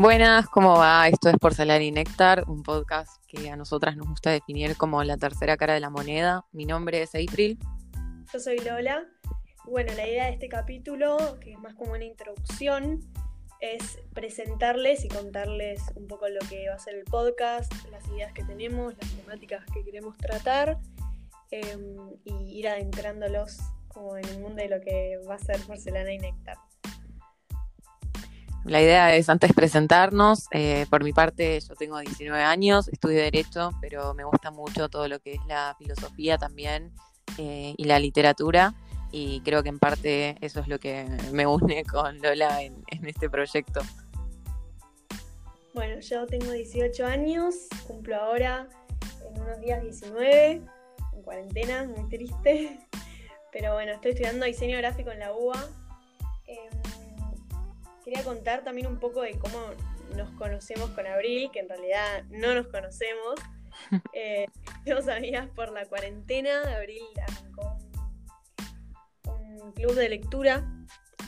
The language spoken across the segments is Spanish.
Buenas, ¿cómo va? Esto es Porcelana y Néctar, un podcast que a nosotras nos gusta definir como la tercera cara de la moneda. Mi nombre es April. Yo soy Lola. Bueno, la idea de este capítulo, que es más como una introducción, es presentarles y contarles un poco lo que va a ser el podcast, las ideas que tenemos, las temáticas que queremos tratar em, y ir adentrándolos como en el mundo de lo que va a ser porcelana y néctar. La idea es antes presentarnos. Eh, por mi parte, yo tengo 19 años, estudio Derecho, pero me gusta mucho todo lo que es la filosofía también eh, y la literatura. Y creo que en parte eso es lo que me une con Lola en, este proyecto. Bueno, yo tengo 18 años, cumplo ahora en unos días 19, en cuarentena, muy triste. Pero bueno, estoy estudiando diseño gráfico en la UBA. Quería contar también un poco de cómo nos conocemos con Abril, que en realidad no nos conocemos. Eh, somos amigas por la cuarentena. Abril arrancó un, club de lectura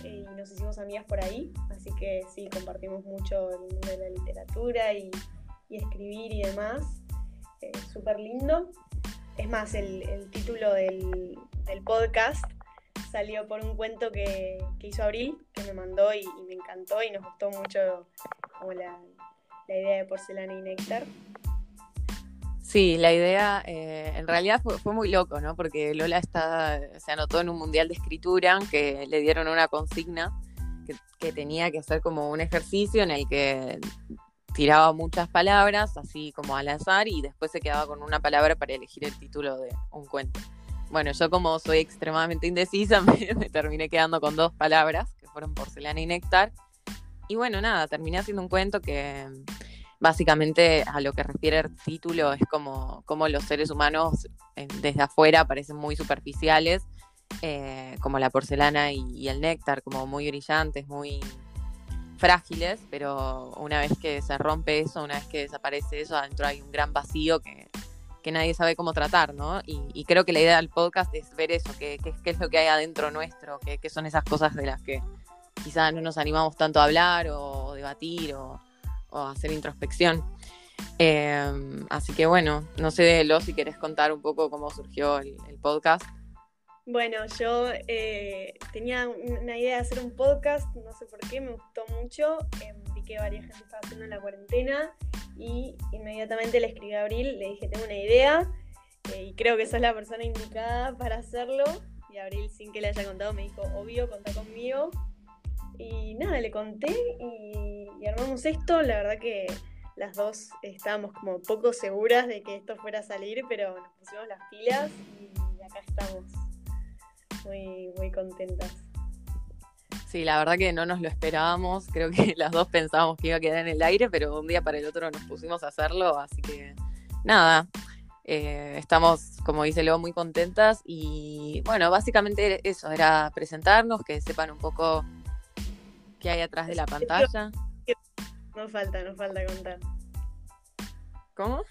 y nos hicimos amigas por ahí. Así que sí, compartimos mucho el mundo de la literatura y, escribir y demás. Eh, Súper lindo. Es más, el, título del, del podcast salió por un cuento que, hizo Abril, que me mandó y, me encantó y nos gustó mucho como la, idea de porcelana y néctar. Sí, la idea eh, en realidad fue, muy loco, ¿no? Porque Lola está, se anotó en un mundial de escritura que le dieron una consigna que, que tenía que hacer como un ejercicio en el que tiraba muchas palabras, así como al azar, y después se quedaba con una palabra para elegir el título de un cuento bueno, yo como soy extremadamente indecisa, me, terminé quedando con dos palabras, que fueron porcelana y néctar. Y bueno, nada, terminé haciendo un cuento que básicamente a lo que refiere el título es como, como los seres humanos eh, desde afuera parecen muy superficiales, eh, como la porcelana y, el néctar, como muy brillantes, muy frágiles, pero una vez que se rompe eso, una vez que desaparece eso, adentro hay un gran vacío que que nadie sabe cómo tratar, ¿no? Y, creo que la idea del podcast es ver eso, qué es lo que hay adentro nuestro, qué son esas cosas de las que quizás no nos animamos tanto a hablar o, debatir o, hacer introspección. Em, así que bueno, no sé lo si querés contar un poco cómo surgió el, podcast. Bueno, yo eh, tenía una idea de hacer un podcast, no sé por qué, me gustó mucho, em, vi que varias gente estaba haciendo en la cuarentena y inmediatamente le escribí a Abril, le dije, tengo una idea eh, y creo que sos la persona indicada para hacerlo. Y Abril, sin que le haya contado, me dijo, obvio, contá conmigo. Y nada, le conté y, armamos esto. La verdad que las dos estábamos como poco seguras de que esto fuera a salir, pero nos pusimos las pilas y acá estamos muy, muy contentas. Sí, la verdad que no nos lo esperábamos. Creo que las dos pensábamos que iba a quedar en el aire, pero un día para el otro nos pusimos a hacerlo. Así que nada, eh, estamos, como dice Leo, muy contentas. Y bueno, básicamente eso, era presentarnos, que sepan un poco qué hay atrás de la pantalla. No falta, no falta contar. ¿Cómo?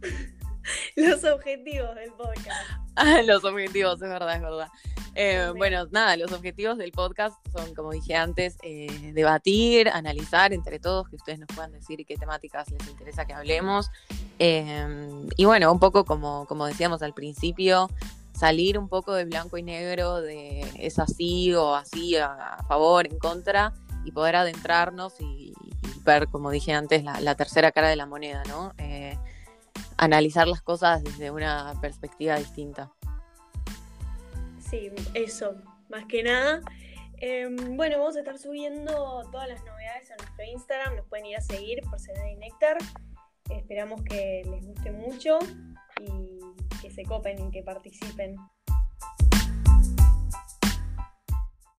Los objetivos del podcast. Ah, los objetivos, es verdad, es verdad. Eh, bueno, nada, los objetivos del podcast son, como dije antes, eh, debatir, analizar entre todos, que ustedes nos puedan decir qué temáticas les interesa que hablemos. Em, y bueno, un poco como, como decíamos al principio, salir un poco de blanco y negro, de es así o así, a, favor, en contra, y poder adentrarnos y, ver, como dije antes, la, la, tercera cara de la moneda, ¿no? Eh, analizar las cosas desde una perspectiva distinta. Sí, eso, más que nada. Em, bueno, vamos a estar subiendo todas las novedades a nuestro Instagram. Nos pueden ir a seguir por Serena y Néctar. Esperamos que les guste mucho y que se copen y que participen.